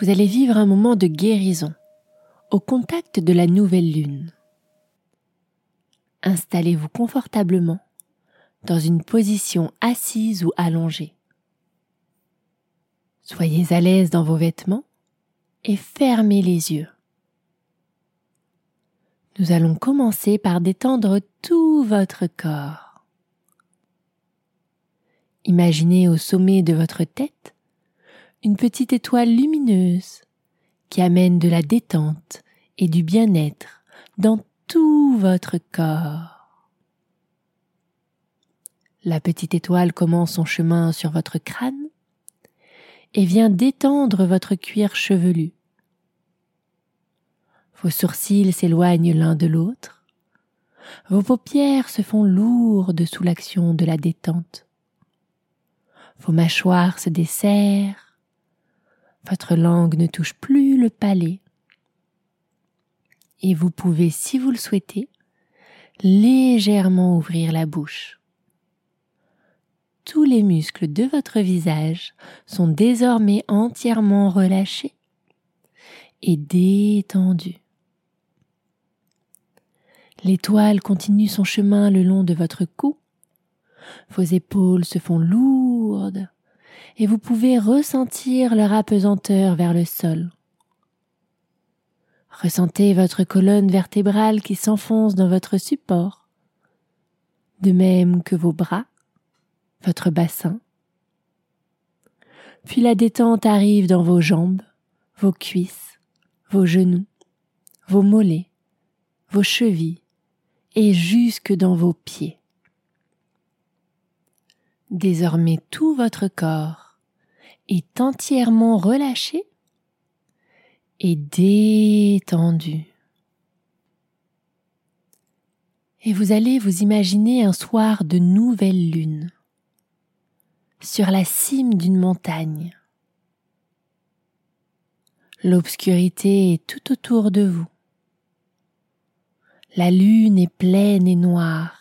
vous allez vivre un moment de guérison au contact de la nouvelle lune. Installez-vous confortablement dans une position assise ou allongée. Soyez à l'aise dans vos vêtements et fermez les yeux. Nous allons commencer par détendre tout votre corps. Imaginez au sommet de votre tête une petite étoile lumineuse qui amène de la détente et du bien-être dans tout votre corps. La petite étoile commence son chemin sur votre crâne et vient détendre votre cuir chevelu. Vos sourcils s'éloignent l'un de l'autre. Vos paupières se font lourdes sous l'action de la détente. Vos mâchoires se desserrent votre langue ne touche plus le palais. Et vous pouvez, si vous le souhaitez, légèrement ouvrir la bouche. Tous les muscles de votre visage sont désormais entièrement relâchés et détendus. L'étoile continue son chemin le long de votre cou. Vos épaules se font lourdes et vous pouvez ressentir leur apesanteur vers le sol. Ressentez votre colonne vertébrale qui s'enfonce dans votre support, de même que vos bras, votre bassin. Puis la détente arrive dans vos jambes, vos cuisses, vos genoux, vos mollets, vos chevilles et jusque dans vos pieds. Désormais tout votre corps est entièrement relâché et détendu. Et vous allez vous imaginer un soir de nouvelle lune sur la cime d'une montagne. L'obscurité est tout autour de vous. La lune est pleine et noire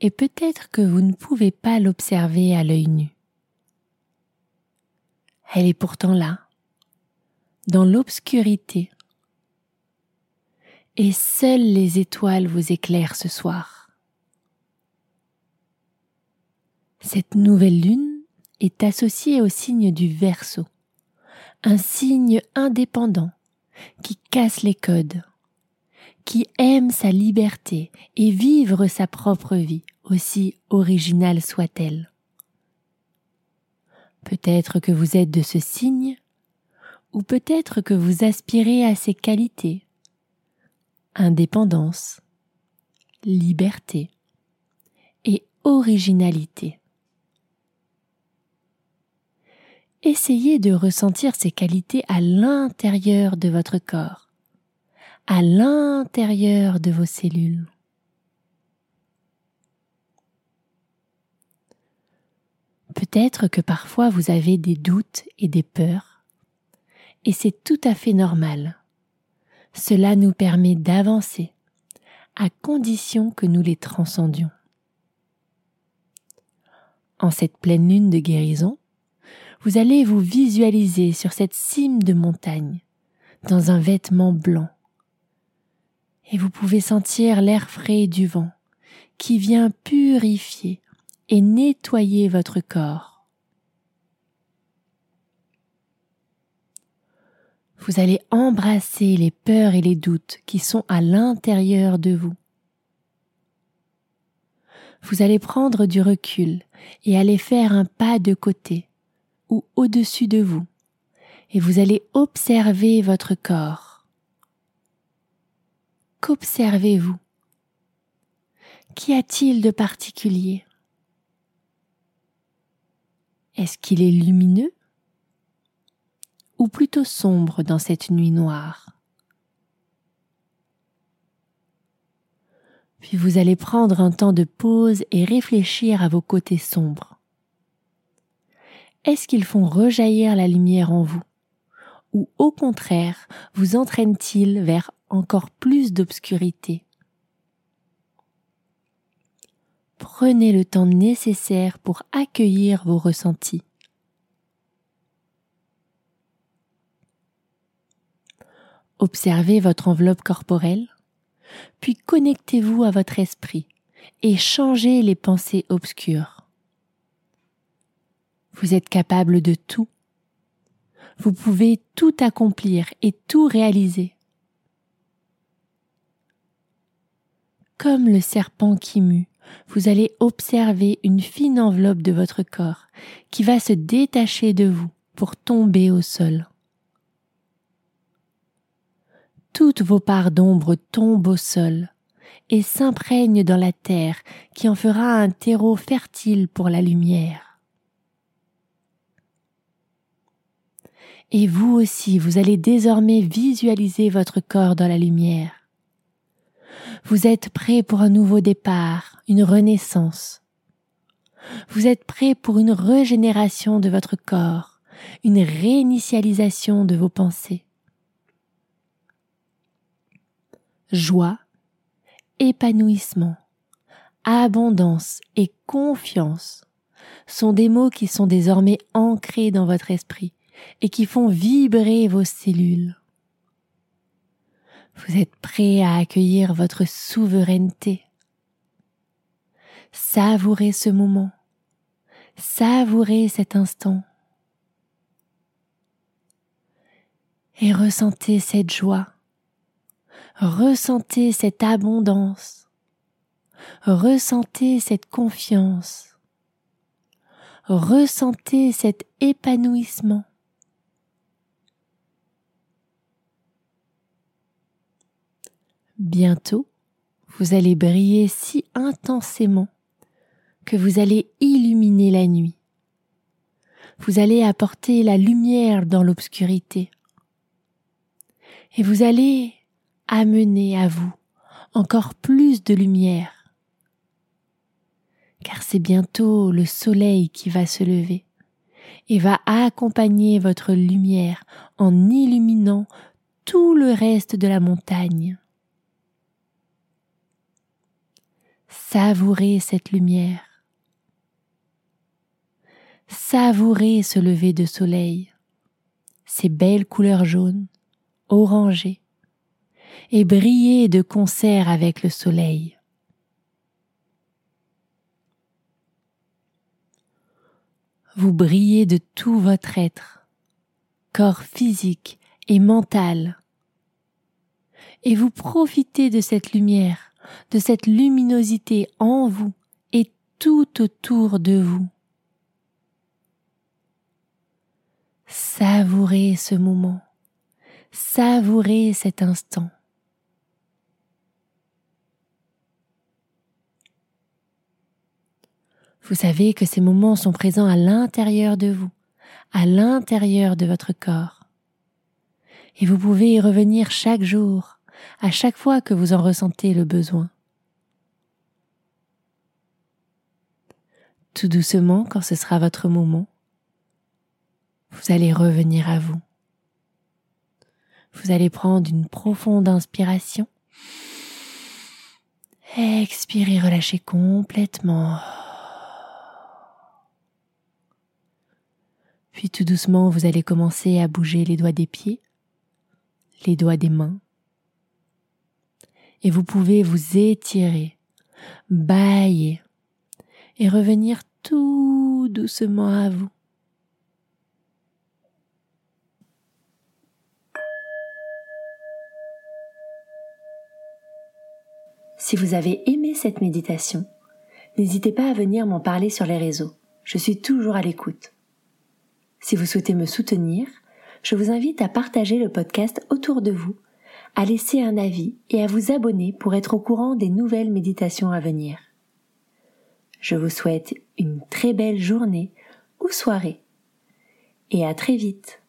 et peut-être que vous ne pouvez pas l'observer à l'œil nu. Elle est pourtant là, dans l'obscurité, et seules les étoiles vous éclairent ce soir. Cette nouvelle lune est associée au signe du Verseau, un signe indépendant qui casse les codes, qui aime sa liberté et vivre sa propre vie, aussi originale soit-elle. Peut-être que vous êtes de ce signe, ou peut-être que vous aspirez à ces qualités. Indépendance, liberté et originalité. Essayez de ressentir ces qualités à l'intérieur de votre corps à l'intérieur de vos cellules. Peut-être que parfois vous avez des doutes et des peurs, et c'est tout à fait normal. Cela nous permet d'avancer, à condition que nous les transcendions. En cette pleine lune de guérison, vous allez vous visualiser sur cette cime de montagne, dans un vêtement blanc, et vous pouvez sentir l'air frais du vent qui vient purifier et nettoyer votre corps. Vous allez embrasser les peurs et les doutes qui sont à l'intérieur de vous. Vous allez prendre du recul et aller faire un pas de côté ou au-dessus de vous et vous allez observer votre corps. Qu'observez-vous? Qu'y a-t-il de particulier? Est-ce qu'il est lumineux? Ou plutôt sombre dans cette nuit noire? Puis vous allez prendre un temps de pause et réfléchir à vos côtés sombres. Est-ce qu'ils font rejaillir la lumière en vous? Ou au contraire vous entraîne-t-il vers encore plus d'obscurité Prenez le temps nécessaire pour accueillir vos ressentis. Observez votre enveloppe corporelle, puis connectez-vous à votre esprit et changez les pensées obscures. Vous êtes capable de tout vous pouvez tout accomplir et tout réaliser. Comme le serpent qui mue, vous allez observer une fine enveloppe de votre corps qui va se détacher de vous pour tomber au sol. Toutes vos parts d'ombre tombent au sol et s'imprègnent dans la terre qui en fera un terreau fertile pour la lumière. Et vous aussi, vous allez désormais visualiser votre corps dans la lumière. Vous êtes prêt pour un nouveau départ, une renaissance. Vous êtes prêt pour une régénération de votre corps, une réinitialisation de vos pensées. Joie, épanouissement, abondance et confiance sont des mots qui sont désormais ancrés dans votre esprit et qui font vibrer vos cellules. Vous êtes prêt à accueillir votre souveraineté. Savourez ce moment. Savourez cet instant. Et ressentez cette joie. Ressentez cette abondance. Ressentez cette confiance. Ressentez cet épanouissement. Bientôt, vous allez briller si intensément que vous allez illuminer la nuit. Vous allez apporter la lumière dans l'obscurité. Et vous allez amener à vous encore plus de lumière. Car c'est bientôt le soleil qui va se lever et va accompagner votre lumière en illuminant tout le reste de la montagne. Savourez cette lumière. Savourez ce lever de soleil, ces belles couleurs jaunes, orangées, et brillez de concert avec le soleil. Vous brillez de tout votre être, corps physique et mental, et vous profitez de cette lumière de cette luminosité en vous et tout autour de vous. Savourez ce moment, savourez cet instant. Vous savez que ces moments sont présents à l'intérieur de vous, à l'intérieur de votre corps. Et vous pouvez y revenir chaque jour à chaque fois que vous en ressentez le besoin. Tout doucement, quand ce sera votre moment, vous allez revenir à vous. Vous allez prendre une profonde inspiration. Expirez, relâchez complètement. Puis tout doucement, vous allez commencer à bouger les doigts des pieds, les doigts des mains, et vous pouvez vous étirer, bailler et revenir tout doucement à vous. Si vous avez aimé cette méditation, n'hésitez pas à venir m'en parler sur les réseaux. Je suis toujours à l'écoute. Si vous souhaitez me soutenir, je vous invite à partager le podcast autour de vous à laisser un avis et à vous abonner pour être au courant des nouvelles méditations à venir. Je vous souhaite une très belle journée ou soirée et à très vite.